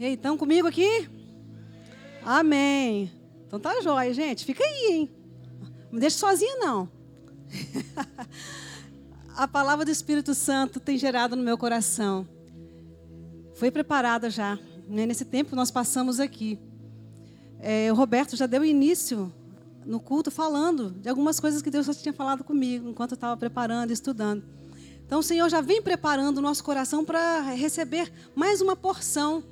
Ei, estão comigo aqui? Amém. Então tá jóia, gente. Fica aí, hein? Não me deixe sozinha, não. a palavra do Espírito Santo tem gerado no meu coração. Foi preparada já. Né? Nesse tempo nós passamos aqui. É, o Roberto já deu início no culto falando de algumas coisas que Deus já tinha falado comigo enquanto eu estava preparando, estudando. Então o Senhor já vem preparando o nosso coração para receber mais uma porção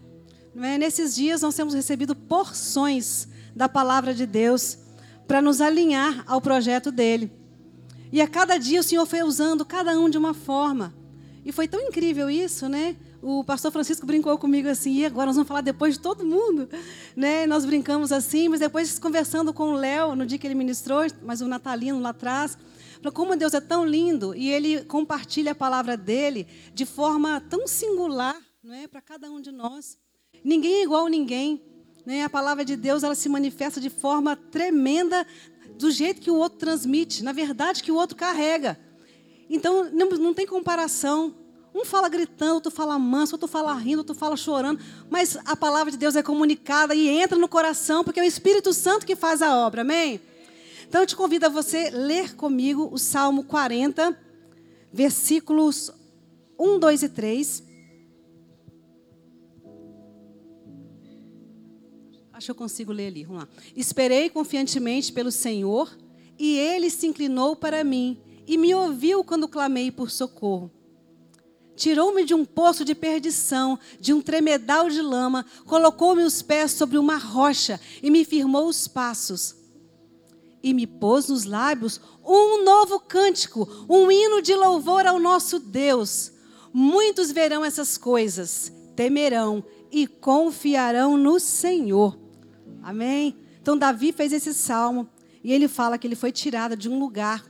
é? Nesses dias nós temos recebido porções da palavra de Deus para nos alinhar ao projeto dele. E a cada dia o Senhor foi usando cada um de uma forma. E foi tão incrível isso, né? O pastor Francisco brincou comigo assim, e agora nós vamos falar depois de todo mundo, né? Nós brincamos assim, mas depois conversando com o Léo no dia que ele ministrou, mas o Natalino lá atrás, falou como Deus é tão lindo e ele compartilha a palavra dele de forma tão singular, não é, para cada um de nós. Ninguém é igual a ninguém. Né? A palavra de Deus ela se manifesta de forma tremenda do jeito que o outro transmite, na verdade que o outro carrega. Então não, não tem comparação. Um fala gritando, outro fala manso, outro fala rindo, outro fala chorando, mas a palavra de Deus é comunicada e entra no coração, porque é o Espírito Santo que faz a obra, amém? Então eu te convido a você ler comigo o Salmo 40, versículos 1, 2 e 3. Acho que eu consigo ler ali. Vamos lá. Esperei confiantemente pelo Senhor, e ele se inclinou para mim e me ouviu quando clamei por socorro. Tirou-me de um poço de perdição, de um tremedal de lama, colocou-me os pés sobre uma rocha e me firmou os passos. E me pôs nos lábios um novo cântico, um hino de louvor ao nosso Deus. Muitos verão essas coisas, temerão e confiarão no Senhor. Amém? Então, Davi fez esse salmo e ele fala que ele foi tirado de um lugar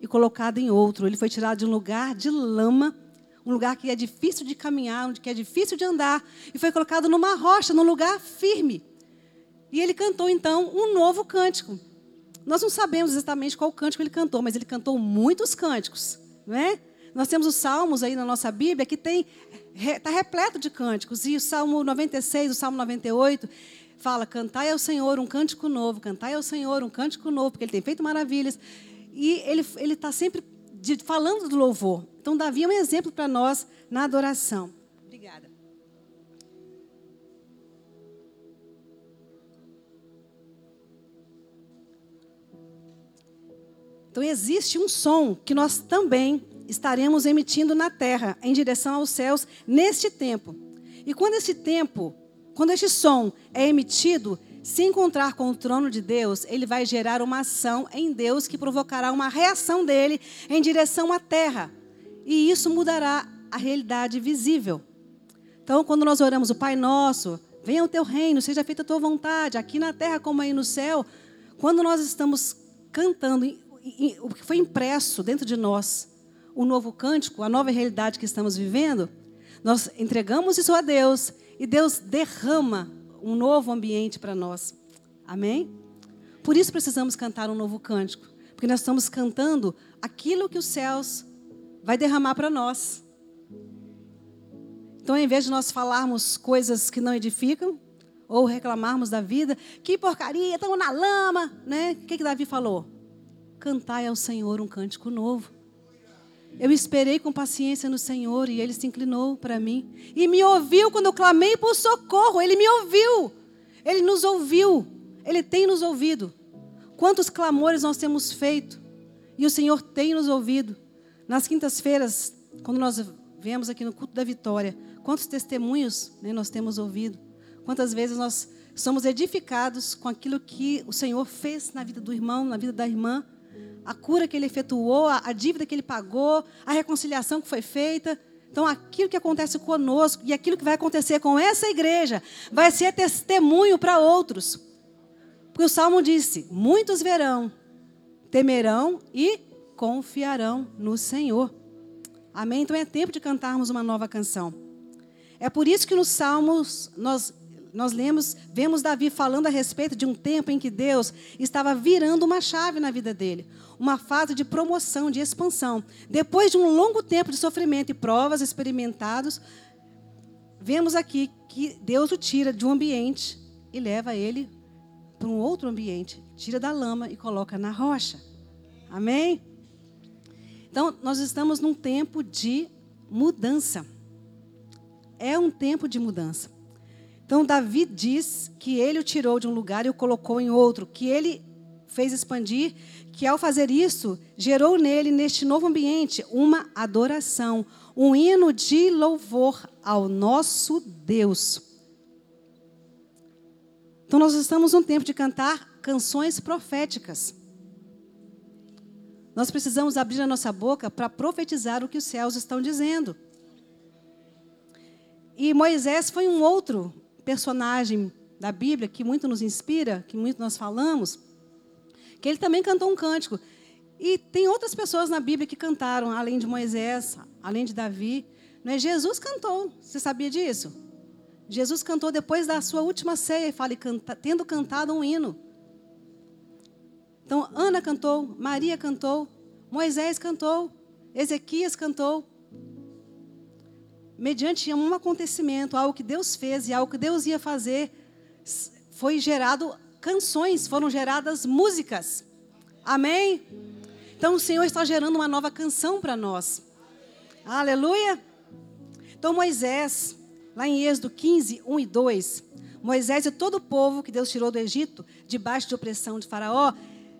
e colocado em outro. Ele foi tirado de um lugar de lama, um lugar que é difícil de caminhar, onde que é difícil de andar, e foi colocado numa rocha, num lugar firme. E ele cantou então um novo cântico. Nós não sabemos exatamente qual cântico ele cantou, mas ele cantou muitos cânticos, não é? Nós temos os salmos aí na nossa Bíblia que tem está repleto de cânticos. E o Salmo 96, o Salmo 98, fala: Cantai ao Senhor um cântico novo, cantai ao Senhor um cântico novo, porque Ele tem feito maravilhas. E Ele está sempre de, falando do louvor. Então, Davi é um exemplo para nós na adoração. Obrigada. Então, existe um som que nós também estaremos emitindo na terra, em direção aos céus, neste tempo. E quando esse tempo quando este som é emitido, se encontrar com o trono de Deus, ele vai gerar uma ação em Deus que provocará uma reação dele em direção à terra. E isso mudará a realidade visível. Então, quando nós oramos o Pai Nosso, venha o teu reino, seja feita a tua vontade, aqui na terra como aí no céu, quando nós estamos cantando o que foi impresso dentro de nós, o novo cântico, a nova realidade que estamos vivendo, nós entregamos isso a Deus e Deus derrama um novo ambiente para nós. Amém? Por isso precisamos cantar um novo cântico, porque nós estamos cantando aquilo que os céus vai derramar para nós. Então, em vez de nós falarmos coisas que não edificam, ou reclamarmos da vida, que porcaria, estamos na lama, né? O que, que Davi falou? Cantai ao Senhor um cântico novo. Eu esperei com paciência no Senhor e ele se inclinou para mim e me ouviu quando eu clamei por socorro. Ele me ouviu. Ele nos ouviu. Ele tem nos ouvido. Quantos clamores nós temos feito e o Senhor tem nos ouvido. Nas quintas-feiras, quando nós viemos aqui no culto da vitória, quantos testemunhos né, nós temos ouvido? Quantas vezes nós somos edificados com aquilo que o Senhor fez na vida do irmão, na vida da irmã? A cura que ele efetuou, a, dívida que ele pagou, a reconciliação que foi feita. Então, aquilo que acontece conosco e aquilo que vai acontecer com essa igreja vai ser testemunho para outros. Porque o Salmo disse: muitos verão, temerão e confiarão no Senhor. Amém? Então é tempo de cantarmos uma nova canção. É por isso que nos Salmos nós nós lemos, vemos Davi falando a respeito de um tempo em que Deus estava virando uma chave na vida dele, uma fase de promoção, de expansão. Depois de um longo tempo de sofrimento e provas experimentados, vemos aqui que Deus o tira de um ambiente e leva ele para um outro ambiente, tira da lama e coloca na rocha. Amém? Então, nós estamos num tempo de mudança. É um tempo de mudança. Então, Davi diz que ele o tirou de um lugar e o colocou em outro, que ele fez expandir, que ao fazer isso, gerou nele, neste novo ambiente, uma adoração, um hino de louvor ao nosso Deus. Então, nós estamos num tempo de cantar canções proféticas. Nós precisamos abrir a nossa boca para profetizar o que os céus estão dizendo. E Moisés foi um outro personagem da Bíblia que muito nos inspira, que muito nós falamos, que ele também cantou um cântico. E tem outras pessoas na Bíblia que cantaram, além de Moisés, além de Davi. Não é? Jesus cantou. Você sabia disso? Jesus cantou depois da sua última ceia, e fala, canta, tendo cantado um hino. Então, Ana cantou, Maria cantou, Moisés cantou, Ezequias cantou. Mediante um acontecimento, algo que Deus fez e algo que Deus ia fazer, foi gerado canções, foram geradas músicas. Amém? Então o Senhor está gerando uma nova canção para nós. Aleluia! Então Moisés, lá em Êxodo 15, 1 e 2, Moisés e todo o povo que Deus tirou do Egito, debaixo de opressão de Faraó,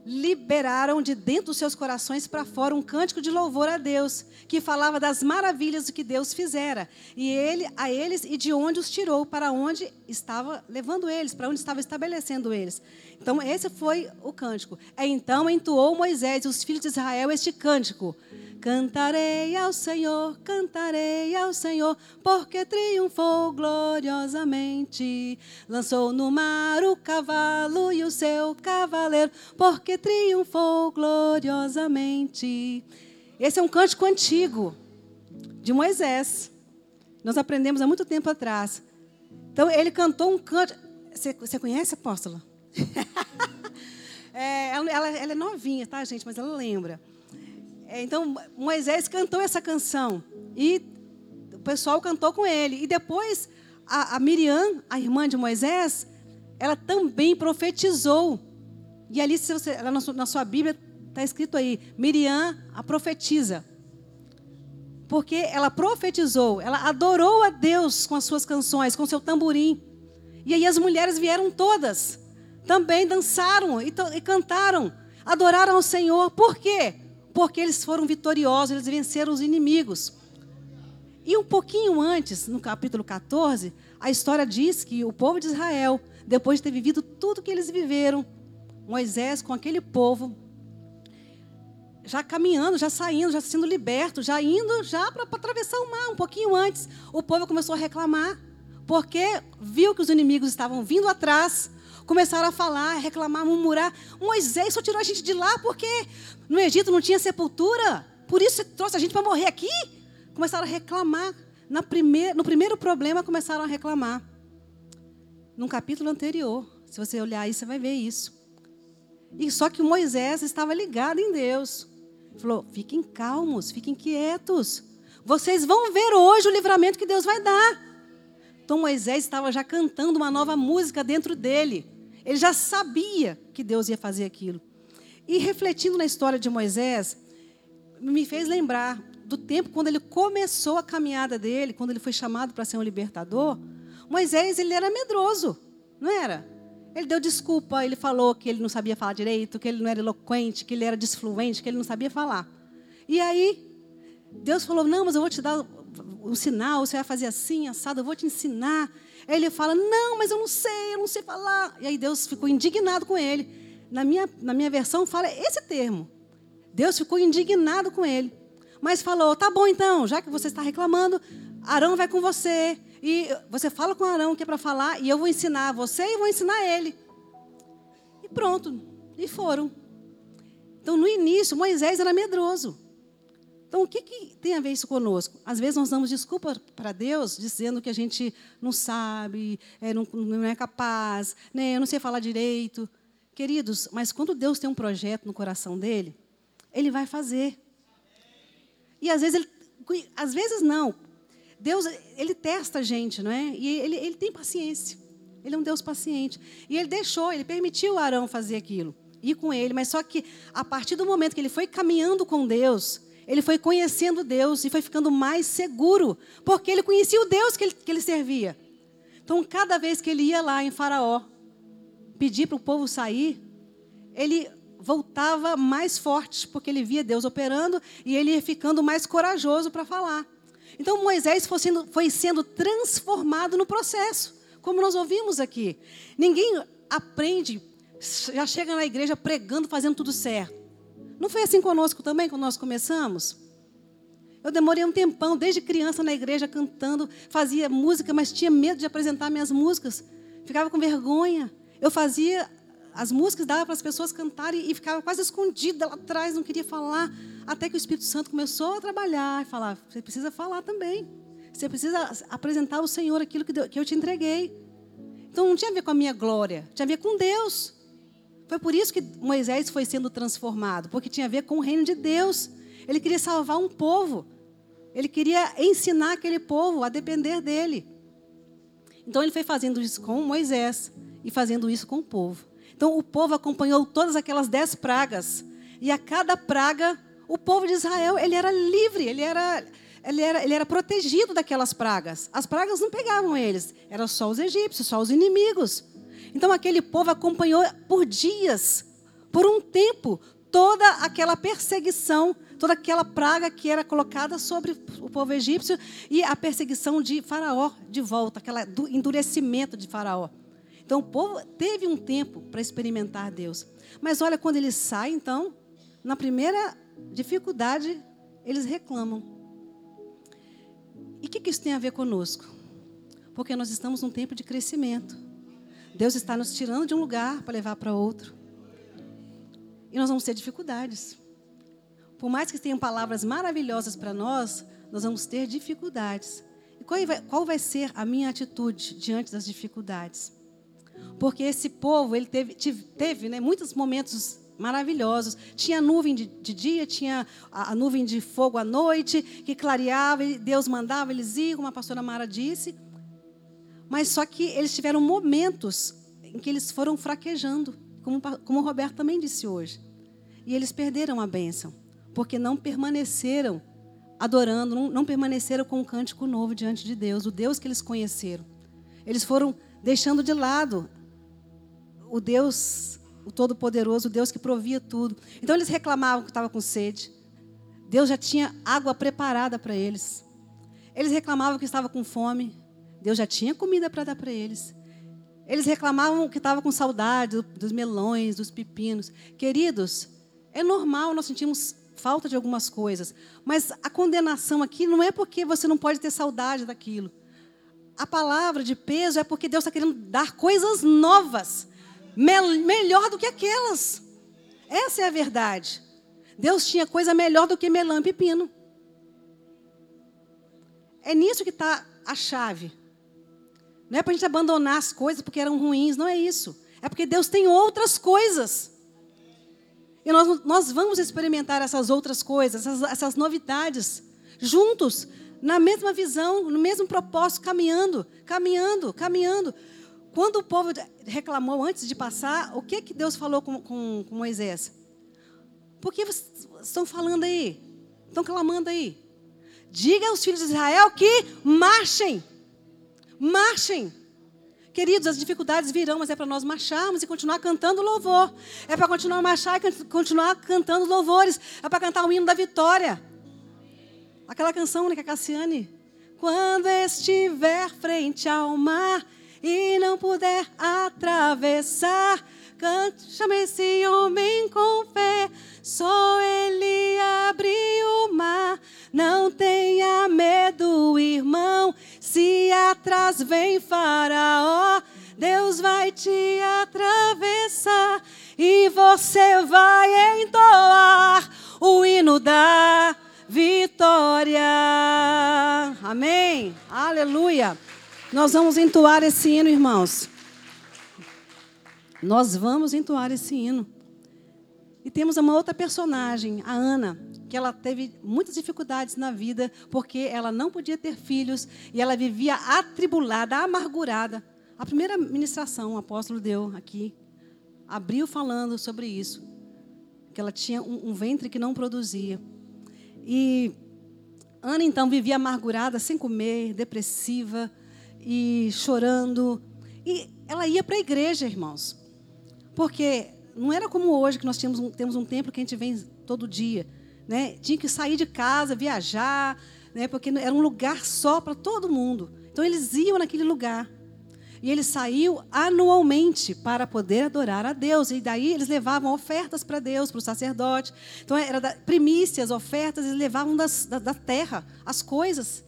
liberaram de dentro dos seus corações para fora um cântico de louvor a Deus, que falava das maravilhas do que Deus fizera, e ele a eles e de onde os tirou, para onde estava levando eles, para onde estava estabelecendo eles. Então esse foi o cântico. Então entoou Moisés e os filhos de Israel este cântico: Cantarei ao Senhor, cantarei ao Senhor, porque triunfou gloriosamente. Lançou no mar o cavalo e o seu cavaleiro, porque triunfou gloriosamente. Esse é um cântico antigo de Moisés. Nós aprendemos há muito tempo atrás. Então ele cantou um canto. Você, conhece, apóstola? é, ela, ela é novinha, tá, gente? Mas ela lembra. É, então, Moisés cantou essa canção e o pessoal cantou com ele. E depois, a, a Miriam, a irmã de Moisés, ela também profetizou. E ali, se você, na, sua, na sua Bíblia, está escrito aí: Miriam, a profetiza. Porque ela profetizou, ela adorou a Deus com as suas canções, com seu tamborim. E aí as mulheres vieram todas, também dançaram e, e cantaram, adoraram ao Senhor. Por quê? Porque eles foram vitoriosos, eles venceram os inimigos. E um pouquinho antes, no capítulo 14, a história diz que o povo de Israel, depois de ter vivido tudo que eles viveram, Moisés com aquele povo, já caminhando, já saindo, já sendo liberto, já indo já para atravessar o mar, um pouquinho antes, o povo começou a reclamar, porque viu que os inimigos estavam vindo atrás, começaram a falar, reclamar, murmurar. Moisés só tirou a gente de lá porque no Egito não tinha sepultura. Por isso você trouxe a gente para morrer aqui? Começaram a reclamar. Na no primeiro problema, começaram a reclamar. Num capítulo anterior, se você olhar aí, você vai ver isso. E só que Moisés estava ligado em Deus. Falou: fiquem calmos, fiquem quietos. Vocês vão ver hoje o livramento que Deus vai dar. Então Moisés estava já cantando uma nova música dentro dele. Ele já sabia que Deus ia fazer aquilo. E refletindo na história de Moisés, me fez lembrar do tempo quando ele começou a caminhada dele, quando ele foi chamado para ser um libertador. Moisés, ele era medroso, não era? Ele deu desculpa, ele falou que ele não sabia falar direito, que ele não era eloquente, que ele era desfluente, que ele não sabia falar. E aí, Deus falou: Não, mas eu vou te dar um sinal, você vai fazer assim, assado, eu vou te ensinar. Aí ele fala: Não, mas eu não sei, eu não sei falar. E aí Deus ficou indignado com ele. Na minha, na minha versão fala esse termo. Deus ficou indignado com ele. Mas falou: Tá bom então, já que você está reclamando, Arão vai com você. E você fala com Arão que é para falar, e eu vou ensinar você e vou ensinar ele. E pronto. E foram. Então, no início, Moisés era medroso. Então, o que, que tem a ver isso conosco? Às vezes nós damos desculpa para Deus, dizendo que a gente não sabe, é, não, não, é capaz, né, eu não sei falar direito. Queridos, mas quando Deus tem um projeto no coração dele, ele vai fazer. E às vezes, ele, às vezes não. Deus, ele testa a gente, não é? E ele, ele tem paciência. Ele é um Deus paciente. E ele deixou, ele permitiu Arão fazer aquilo. Ir com ele. Mas só que a partir do momento que ele foi caminhando com Deus, ele foi conhecendo Deus e foi ficando mais seguro. Porque ele conhecia o Deus que ele, que ele servia. Então, cada vez que ele ia lá em Faraó, pedir para o povo sair, ele voltava mais forte, porque ele via Deus operando e ele ia ficando mais corajoso para falar. Então Moisés foi sendo, foi sendo transformado no processo, como nós ouvimos aqui. Ninguém aprende, já chega na igreja pregando, fazendo tudo certo. Não foi assim conosco também, quando nós começamos? Eu demorei um tempão, desde criança na igreja, cantando, fazia música, mas tinha medo de apresentar minhas músicas. Ficava com vergonha. Eu fazia as músicas dava para as pessoas cantarem e ficava quase escondida lá atrás, não queria falar. Até que o Espírito Santo começou a trabalhar e falar: você precisa falar também. Você precisa apresentar ao Senhor aquilo que eu te entreguei. Então não tinha a ver com a minha glória, tinha a ver com Deus. Foi por isso que Moisés foi sendo transformado, porque tinha a ver com o reino de Deus. Ele queria salvar um povo. Ele queria ensinar aquele povo a depender dele. Então ele foi fazendo isso com Moisés e fazendo isso com o povo. Então o povo acompanhou todas aquelas dez pragas. E a cada praga, o povo de Israel, ele era livre, ele era, ele era, ele era protegido daquelas pragas. As pragas não pegavam eles, eram só os egípcios, só os inimigos. Então aquele povo acompanhou por dias, por um tempo, toda aquela perseguição, toda aquela praga que era colocada sobre o povo egípcio e a perseguição de Faraó de volta, aquele endurecimento de Faraó. Então o povo teve um tempo para experimentar Deus. Mas olha, quando eles saem, então, na primeira dificuldade, eles reclamam. E o que, que isso tem a ver conosco? Porque nós estamos num tempo de crescimento. Deus está nos tirando de um lugar para levar para outro. E nós vamos ter dificuldades. Por mais que tenham palavras maravilhosas para nós, nós vamos ter dificuldades. E qual vai, qual vai ser a minha atitude diante das dificuldades? Porque esse povo, ele teve, teve né, muitos momentos maravilhosos. Tinha nuvem de, de dia, tinha a, a, nuvem de fogo à noite, que clareava, e Deus mandava eles ir, como a pastora Mara disse. Mas só que eles tiveram momentos em que eles foram fraquejando, como, como o Roberto também disse hoje. E eles perderam a bênção, porque não permaneceram adorando, não, não permaneceram com um cântico novo diante de Deus, o Deus que eles conheceram. Eles foram deixando de lado o Deus, o Todo-Poderoso, o Deus que provia tudo. Então eles reclamavam que estava com sede. Deus já tinha água preparada para eles. Eles reclamavam que estava com fome. Deus já tinha comida para dar para eles. Eles reclamavam que estava com saudade dos melões, dos pepinos. Queridos, é normal nós sentimos falta de algumas coisas, mas a condenação aqui não é porque você não pode ter saudade daquilo a palavra de peso é porque Deus está querendo dar coisas novas, melhor do que aquelas. Essa é a verdade. Deus tinha coisa melhor do que melão e pepino. É nisso que está a chave. Não é para a gente abandonar as coisas porque eram ruins, não é isso. É porque Deus tem outras coisas. E nós, nós vamos experimentar essas outras coisas, essas, essas novidades, juntos, na mesma visão, no mesmo propósito, caminhando, caminhando, caminhando. Quando o povo reclamou antes de passar, o que, que Deus falou com, com, com Moisés? Por que vocês estão falando aí? Estão clamando aí? Diga aos filhos de Israel que marchem. Marchem. Queridos, as dificuldades virão, mas é para nós marcharmos e continuar cantando louvor. É para continuar marchar e continuar cantando louvores. É para cantar o hino da vitória. Aquela canção né, que a Cassiane. Quando estiver frente ao mar e não puder atravessar, cante, chame esse homem com fé. Só ele abre o mar. Não tenha medo, irmão. Se atrás vem Faraó, Deus vai te atravessar e você vai entoar o hino da vitória. Amém? Aleluia. Nós vamos entoar esse hino, irmãos. Nós vamos entoar esse hino. E temos uma outra personagem, a Ana, que ela teve muitas dificuldades na vida, porque ela não podia ter filhos e ela vivia atribulada, amargurada. A primeira ministração o apóstolo deu aqui, abriu falando sobre isso, que ela tinha um, um ventre que não produzia. E Ana então vivia amargurada, sem comer, depressiva e chorando. E ela ia para a igreja, irmãos, porque não era como hoje, que nós tínhamos um, temos um templo que a gente vem todo dia. Né? Tinha que sair de casa, viajar, né? porque era um lugar só para todo mundo. Então eles iam naquele lugar. E ele saiu anualmente para poder adorar a Deus. E daí eles levavam ofertas para Deus, para o sacerdote. Então era da, primícias, ofertas, eles levavam das, da, da terra as coisas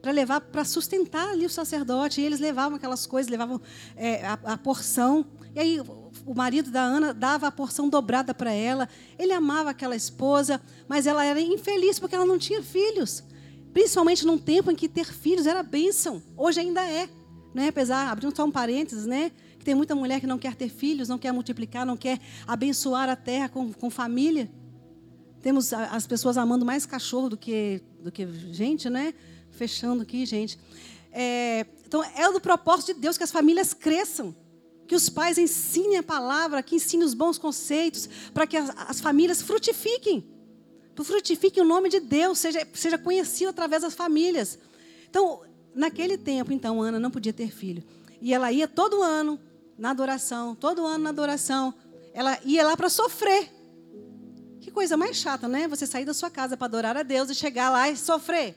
para levar, para sustentar ali o sacerdote. E eles levavam aquelas coisas, levavam é, a, a porção. E aí o marido da Ana dava a porção dobrada para ela. Ele amava aquela esposa, mas ela era infeliz porque ela não tinha filhos. Principalmente num tempo em que ter filhos era bênção. Hoje ainda é. Né? Apesar, abrindo só um parênteses, né? Que tem muita mulher que não quer ter filhos, não quer multiplicar, não quer abençoar a terra com, com família. Temos as pessoas amando mais cachorro do que, do que gente, né? Fechando aqui, gente. É, então, é do propósito de Deus que as famílias cresçam que os pais ensinem a palavra, que ensinem os bons conceitos, para que as, as, famílias frutifiquem. Frutifiquem o nome de Deus, seja, seja conhecido através das famílias. Então, naquele tempo, então, Ana não podia ter filho. E ela ia todo ano na adoração, todo ano na adoração. Ela ia lá para sofrer. Que coisa mais chata, né? Você sair da sua casa para adorar a Deus e chegar lá e sofrer.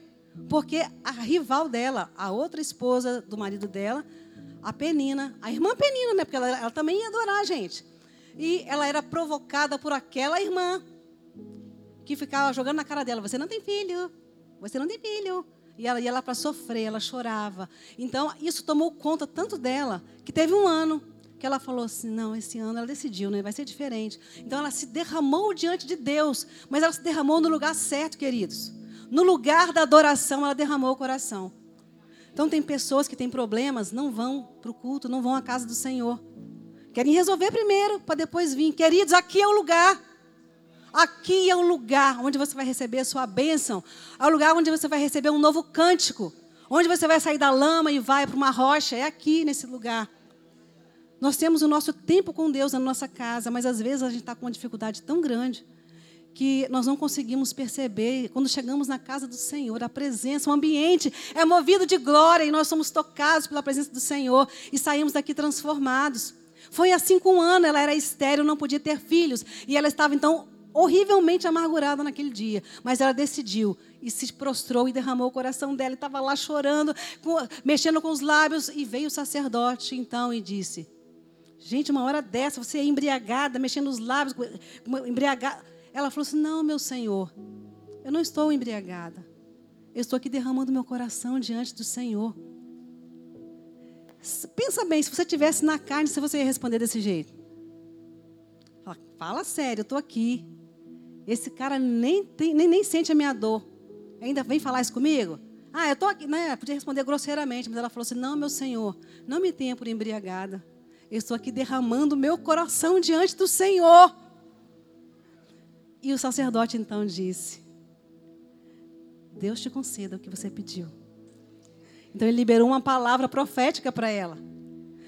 Porque a rival dela, a outra esposa do marido dela, a Penina, a irmã Penina, né? Porque ela, ela também ia adorar a gente. E ela era provocada por aquela irmã que ficava jogando na cara dela: Você não tem filho, você não tem filho. E ela ia lá para sofrer, ela chorava. Então, isso tomou conta tanto dela que teve um ano que ela falou assim: não, esse ano ela decidiu, né? vai ser diferente. Então, ela se derramou diante de Deus, mas ela se derramou no lugar certo, queridos. No lugar da adoração, ela derramou o coração. Então, tem pessoas que têm problemas, não vão para o culto, não vão à casa do Senhor. Querem resolver primeiro, para depois vir. Queridos, aqui é o lugar. Aqui é o lugar onde você vai receber a sua bênção. É o lugar onde você vai receber um novo cântico. Onde você vai sair da lama e vai para uma rocha. É aqui, nesse lugar. Nós temos o nosso tempo com Deus na nossa casa, mas às vezes a gente está com uma dificuldade tão grande que nós não conseguimos perceber quando chegamos na casa do Senhor, a presença, o ambiente é movido de glória e nós somos tocados pela presença do Senhor e saímos daqui transformados. Foi assim com Ana, ela era estéril, não podia ter filhos e ela estava então horrivelmente amargurada naquele dia, mas ela decidiu e se prostrou e derramou o coração dela, estava lá chorando, mexendo com os lábios e veio o sacerdote então e disse: Gente, uma hora dessa, você é embriagada, mexendo os lábios, embriagada. Ela falou assim: Não, meu Senhor, eu não estou embriagada. Eu estou aqui derramando meu coração diante do Senhor. Pensa bem, se você estivesse na carne, se você ia responder desse jeito. Fala, fala sério, eu estou aqui. Esse cara nem, tem, nem, nem sente a minha dor. Ainda vem falar isso comigo? Ah, eu estou aqui. Né? Podia responder grosseiramente, mas ela falou assim: Não, meu Senhor, não me tenha por embriagada. Eu estou aqui derramando meu coração diante do Senhor. E o sacerdote então disse: Deus te conceda o que você pediu. Então ele liberou uma palavra profética para ela.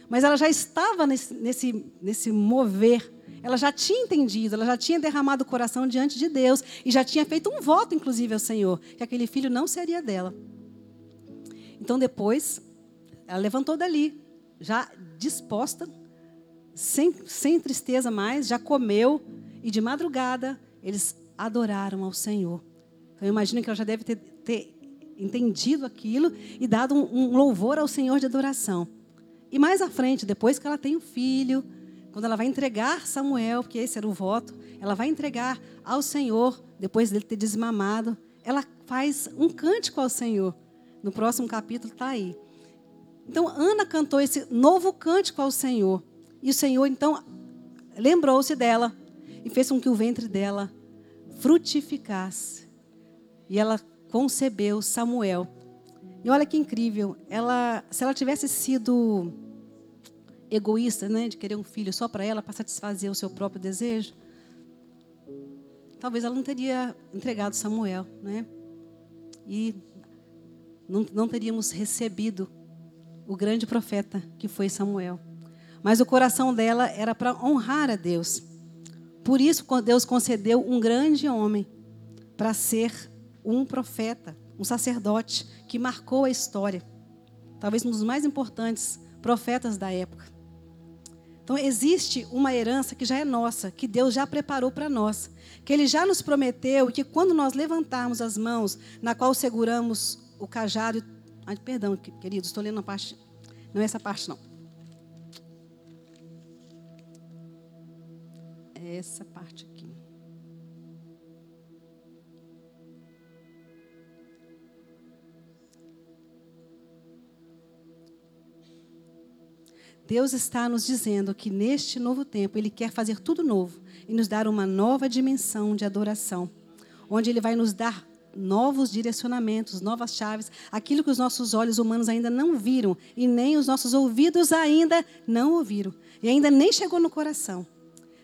Mas ela já estava nesse, nesse, nesse mover. Ela já tinha entendido, ela já tinha derramado o coração diante de Deus e já tinha feito um voto, inclusive, ao Senhor, que aquele filho não seria dela. Então depois, ela levantou dali, já disposta, sem, sem tristeza mais, já comeu e de madrugada eles adoraram ao Senhor. Então, eu imagino que ela já deve ter, ter entendido aquilo e dado um, um, louvor ao Senhor de adoração. E mais à frente, depois que ela tem o um filho, quando ela vai entregar Samuel, porque esse era o voto, ela vai entregar ao Senhor, depois dele ter desmamado, ela faz um cântico ao Senhor. No próximo capítulo está aí. Então, Ana cantou esse novo cântico ao Senhor. E o Senhor, então, lembrou-se dela e fez com que o ventre dela frutificasse. E ela concebeu Samuel. E olha que incrível, ela, se ela tivesse sido egoísta, né, de querer um filho só para ela, para satisfazer o seu próprio desejo, talvez ela não teria entregado Samuel, né? E não, não teríamos recebido o grande profeta que foi Samuel. Mas o coração dela era para honrar a Deus. Por isso, Deus concedeu um grande homem para ser um profeta, um sacerdote que marcou a história. Talvez um dos mais importantes profetas da época. Então, existe uma herança que já é nossa, que Deus já preparou para nós. Que Ele já nos prometeu que quando nós levantarmos as mãos, na qual seguramos o cajado. Ai, perdão, queridos, estou lendo a parte. Não é essa parte, não. É essa parte aqui. Deus está nos dizendo que neste novo tempo Ele quer fazer tudo novo e nos dar uma nova dimensão de adoração, onde Ele vai nos dar novos direcionamentos, novas chaves, aquilo que os nossos olhos humanos ainda não viram e nem os nossos ouvidos ainda não ouviram e ainda nem chegou no coração.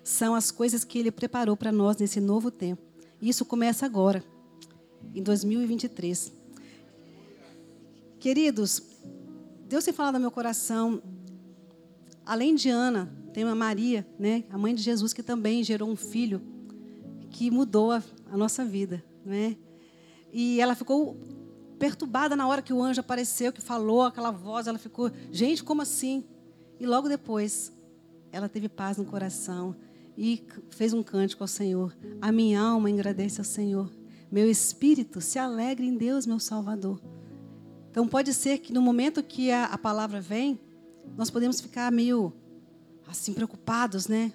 São as coisas que Ele preparou para nós nesse novo tempo. Isso começa agora, em 2023. Queridos, Deus tem falado no meu coração Além de Ana, tem uma Maria, né, a mãe de Jesus, que também gerou um filho que mudou a, a nossa vida. Né? E ela ficou perturbada na hora que o anjo apareceu, que falou aquela voz. Ela ficou, gente, como assim? E logo depois, ela teve paz no coração e fez um cântico ao Senhor. A minha alma agradece ao Senhor. Meu espírito se alegra em Deus, meu Salvador. Então pode ser que no momento que a, a palavra vem, nós podemos ficar meio assim preocupados, né?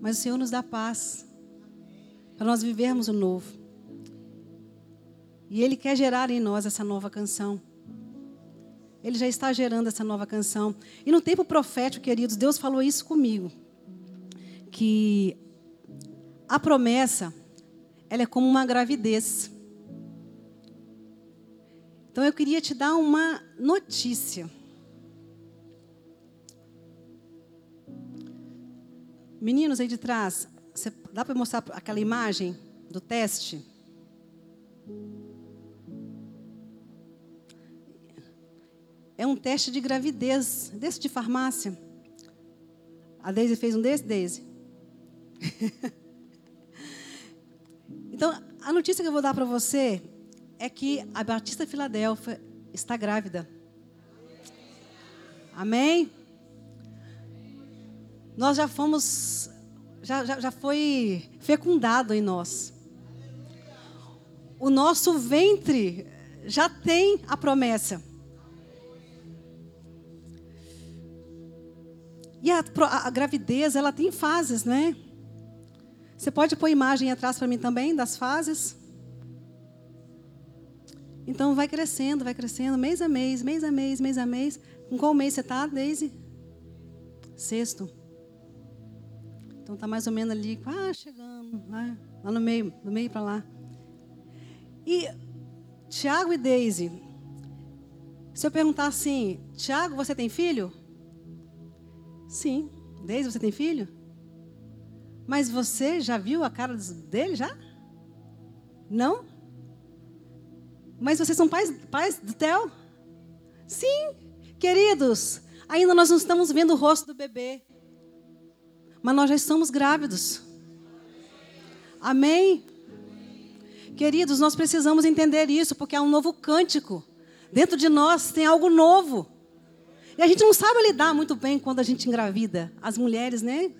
Mas o Senhor nos dá paz para nós vivermos o novo. E Ele quer gerar em nós essa nova canção. Ele já está gerando essa nova canção. E no tempo profético, queridos, Deus falou isso comigo. Que a promessa, ela é como uma gravidez. Então eu queria te dar uma notícia. Meninos aí de trás, dá para mostrar aquela imagem do teste? É um teste de gravidez, desse de farmácia. A Deise fez um desse, Deise? então, a notícia que eu vou dar para você é que a Batista Filadélfia está grávida. Amém? nós já fomos, já, já, já foi fecundado em nós. O nosso ventre já tem a promessa. E a, a, a, gravidez, ela tem fases, né? Você pode pôr imagem atrás para mim também das fases? Então vai crescendo, vai crescendo, mês a mês, mês a mês, mês a mês. Com qual mês você está, Daisy? Sexto. Então tá mais ou menos ali, ah, chegando, né? lá no meio, do meio para lá. E Tiago e Daisy, se eu perguntar assim, Tiago, você tem filho? Sim. Daisy, você tem filho? Mas você já viu a cara dele já? Não? Mas vocês são pais, pais do Theo? Sim. Queridos, ainda nós não estamos vendo o rosto do bebê mas nós já estamos grávidos. Amém? Queridos, nós precisamos entender isso, porque há um novo cântico. Dentro de nós tem algo novo. E a gente não sabe lidar muito bem quando a gente engravida. As mulheres, né?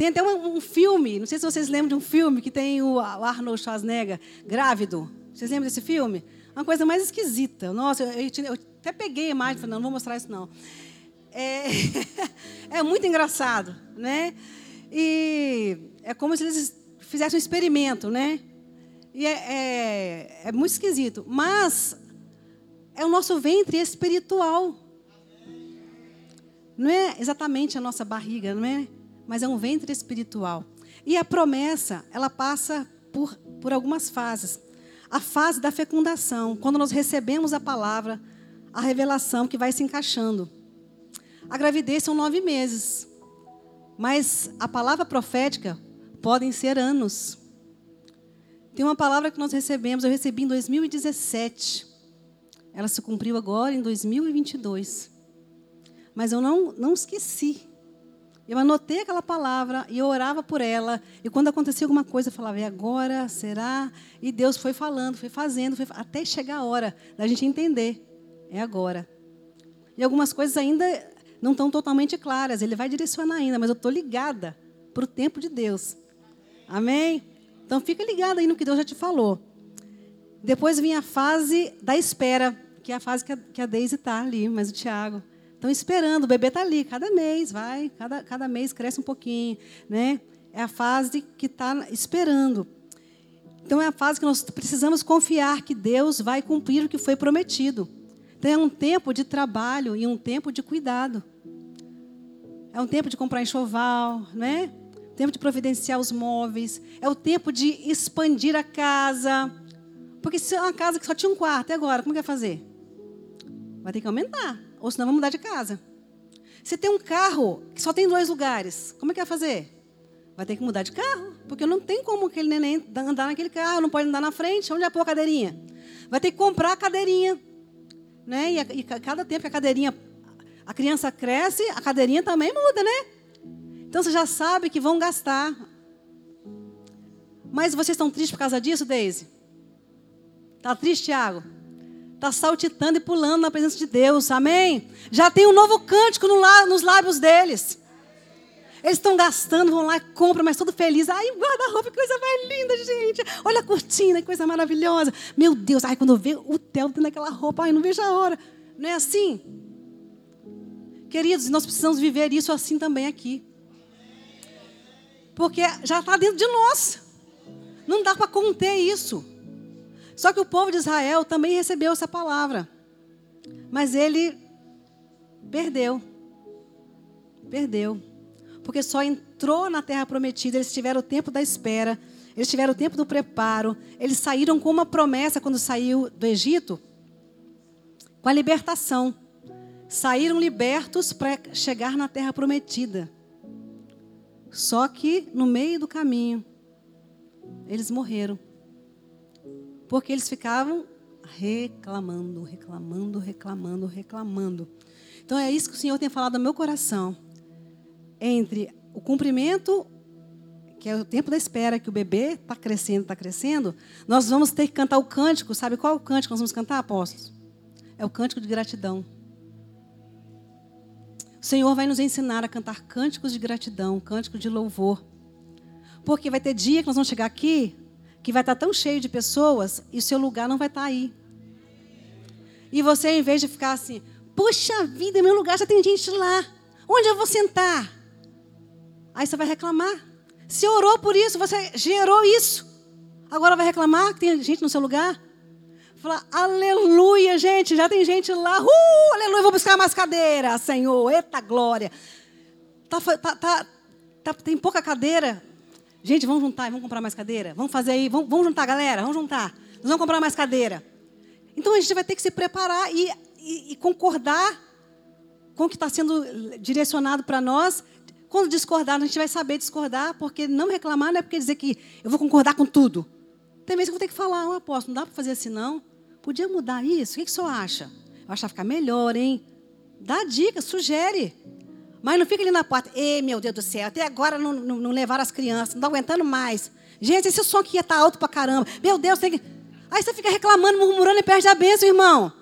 Tem até um, um filme, não sei se vocês lembram de um filme que tem o, Arnold Schwarzenegger grávido. Vocês lembram desse filme? Uma coisa mais esquisita. Nossa, eu, eu, eu até peguei a imagem e falei, não, não vou mostrar isso não é, é muito engraçado, né? E é como se eles fizessem um experimento, né? E é, é, é muito esquisito. Mas é o nosso ventre espiritual. Não é exatamente a nossa barriga, não é? Mas é um ventre espiritual. E a promessa, ela passa por, por algumas fases. A fase da fecundação, quando nós recebemos a palavra, a revelação que vai se encaixando. A gravidez são nove meses. Mas a palavra profética podem ser anos. Tem uma palavra que nós recebemos, eu recebi em 2017. Ela se cumpriu agora em 2022. Mas eu não, não esqueci. Eu anotei aquela palavra e eu orava por ela. E quando acontecia alguma coisa, eu falava, e agora? Será? E Deus foi falando, foi fazendo, foi, até chegar a hora da gente entender. É agora. E algumas coisas ainda não estão totalmente claras. Ele vai direcionar ainda, mas eu estou ligada para o tempo de Deus. Amém? Então fica ligado aí no que Deus já te falou. Depois vinha a fase da espera, que é a fase que a, que a Deise está ali, mas o Tiago. Estão esperando, o bebê está ali, cada mês, vai, cada, cada mês cresce um pouquinho. Né? É a fase que está esperando. Então é a fase que nós precisamos confiar que Deus vai cumprir o que foi prometido. Então é um tempo de trabalho e um tempo de cuidado. É um tempo de comprar enxoval, né? Tempo de providenciar os móveis. É o tempo de expandir a casa. Porque se é uma casa que só tinha um quarto, e agora? Como que vai fazer? Vai ter que aumentar. Ou senão vai mudar de casa. Se tem um carro que só tem dois lugares, como é que vai fazer? Vai ter que mudar de carro. Porque não tem como aquele neném andar naquele carro, não pode andar na frente. Onde vai pôr a cadeirinha? Vai ter que comprar a cadeirinha. Né? E, a, e cada tempo que a cadeirinha, a criança cresce, a cadeirinha também muda, né? Então você já sabe que vão gastar. Mas vocês estão tristes por causa disso, Deise? Está triste, Tiago? Está saltitando e pulando na presença de Deus, amém? Já tem um novo cântico no, nos lábios deles. Eles estão gastando, vão lá e compram, mas tudo feliz. Ai, guarda-roupa, que coisa mais linda, gente. Olha a cortina, que coisa maravilhosa. Meu Deus, ai, quando eu vejo o Theo dentro daquela roupa, ai, não vejo a hora. Não é assim? Queridos, nós precisamos viver isso assim também aqui. Porque já está dentro de nós. Não dá para conter isso. Só que o povo de Israel também recebeu essa palavra. Mas ele perdeu. Perdeu. Porque só entrou na terra prometida, eles tiveram o tempo da espera, eles tiveram o tempo do preparo, eles saíram com uma promessa quando saiu do Egito, com a libertação. Saíram libertos para chegar na terra prometida. Só que no meio do caminho, eles morreram. Porque eles ficavam reclamando, reclamando, reclamando, reclamando. Então é isso que o Senhor tem falado no meu coração. Entre o cumprimento, que é o tempo da espera, que o bebê está crescendo, está crescendo, nós vamos ter que cantar o cântico. Sabe qual é o cântico que nós vamos cantar, apóstolos? É o cântico de gratidão. O Senhor vai nos ensinar a cantar cânticos de gratidão, cânticos de louvor. Porque vai ter dia que nós vamos chegar aqui, que vai estar tão cheio de pessoas e o seu lugar não vai estar aí. E você, em vez de ficar assim, puxa vida, meu lugar já tem gente lá. Onde eu vou sentar? Aí você vai reclamar. Se orou por isso, você gerou isso. Agora vai reclamar que tem gente no seu lugar? Falar, aleluia, gente, já tem gente lá. Uh, aleluia, vou buscar mais cadeira, Senhor. Eita glória. Tá, tá, tá, tá, tem pouca cadeira. Gente, vamos juntar e vamos comprar mais cadeira? Vamos fazer aí, vamos, vamos juntar, galera, vamos juntar. Nós vamos comprar mais cadeira. Então a gente vai ter que se preparar e, e, e concordar com o que está sendo direcionado para nós. Quando discordar, a gente vai saber discordar, porque não reclamar não é porque dizer que eu vou concordar com tudo. Tem vezes que eu vou ter que falar, oh, apóstolo, não dá para fazer assim não. Podia mudar isso? O que, que o senhor acha? Eu acho que vai ficar melhor, hein? Dá dica, sugere. Mas não fica ali na porta. Ei, meu Deus do céu, até agora não, não, não levaram as crianças, não estou aguentando mais. Gente, esse som aqui está alto para caramba. Meu Deus, tem que. Aí você fica reclamando, murmurando e perde a bênção, irmão.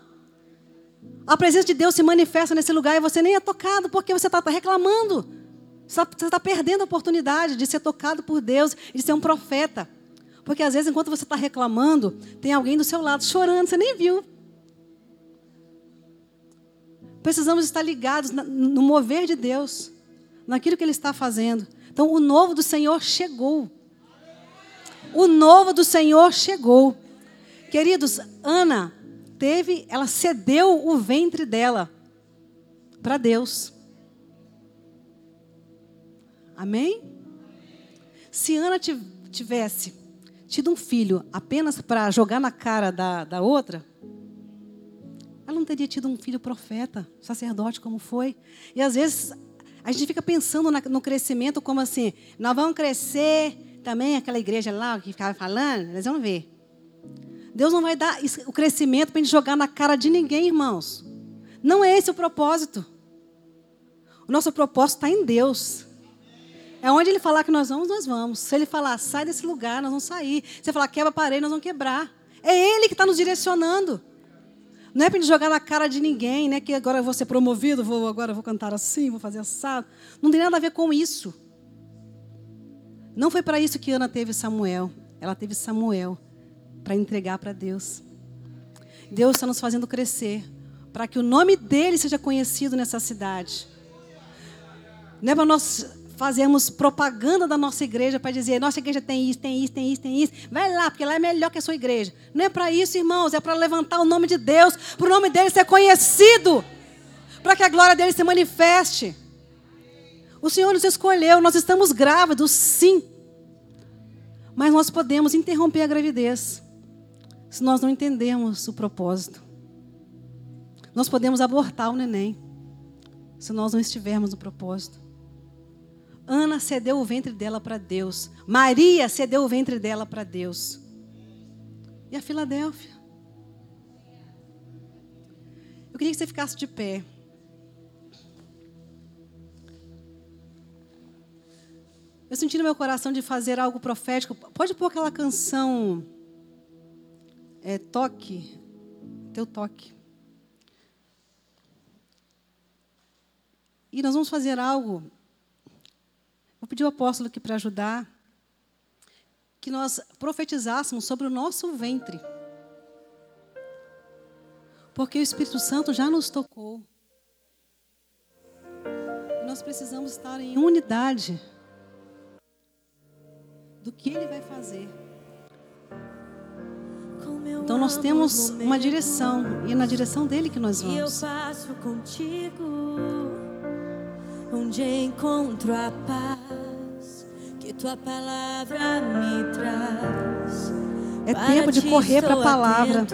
A presença de Deus se manifesta nesse lugar e você nem é tocado porque você está tá reclamando. Você está tá perdendo a oportunidade de ser tocado por Deus e de ser um profeta. Porque às vezes, enquanto você está reclamando, tem alguém do seu lado chorando, você nem viu. Precisamos estar ligados no mover de Deus, naquilo que Ele está fazendo. Então, o novo do Senhor chegou. O novo do Senhor chegou. Queridos, Ana teve, ela cedeu o ventre dela para Deus. Amém? Se Ana tivesse tido um filho apenas para jogar na cara da, da outra, ela não teria tido um filho profeta, sacerdote como foi. E às vezes a gente fica pensando no crescimento como assim, nós vamos crescer, também aquela igreja lá que ficava falando, eles vão ver. Deus não vai dar o crescimento para a gente jogar na cara de ninguém, irmãos. Não é esse o propósito. O nosso propósito está em Deus. É onde Ele falar que nós vamos, nós vamos. Se Ele falar, sai desse lugar, nós vamos sair. Se Ele falar, quebra a parede, nós vamos quebrar. É Ele que está nos direcionando. Não é para jogar na cara de ninguém, né? Que agora eu vou ser promovido, vou, agora eu vou cantar assim, vou fazer assado. Não tem nada a ver com isso. Não foi para isso que Ana teve Samuel. Ela teve Samuel para entregar para Deus. Deus está nos fazendo crescer para que o nome dele seja conhecido nessa cidade. Não é para nós fazermos propaganda da nossa igreja para dizer, nossa igreja tem isso, tem isso, tem isso, tem isso. Vai lá, porque lá é melhor que a sua igreja. Não é para isso, irmãos, é para levantar o nome de Deus, para o nome dele ser conhecido, para que a glória dele se manifeste. O Senhor nos escolheu, nós estamos grávidos, sim. Mas nós podemos interromper a gravidez se nós não entendermos o propósito. Nós podemos abortar o neném se nós não estivermos no propósito. Ana cedeu o ventre dela para Deus. Maria cedeu o ventre dela para Deus. E a Filadélfia? Eu queria que você ficasse de pé. Eu senti no meu coração de fazer algo profético. Pode pôr aquela canção é, Toque, teu toque. E nós vamos fazer algo. Vou pedir o apóstolo aqui para ajudar. Que nós profetizássemos sobre o nosso ventre. Porque o Espírito Santo já nos tocou. E nós precisamos estar em unidade do que Ele vai fazer. Então nós temos uma direção e é na direção dele que nós vamos. Eu passo contigo, onde encontro a paz tua palavra me traz. É tempo de correr para a palavra.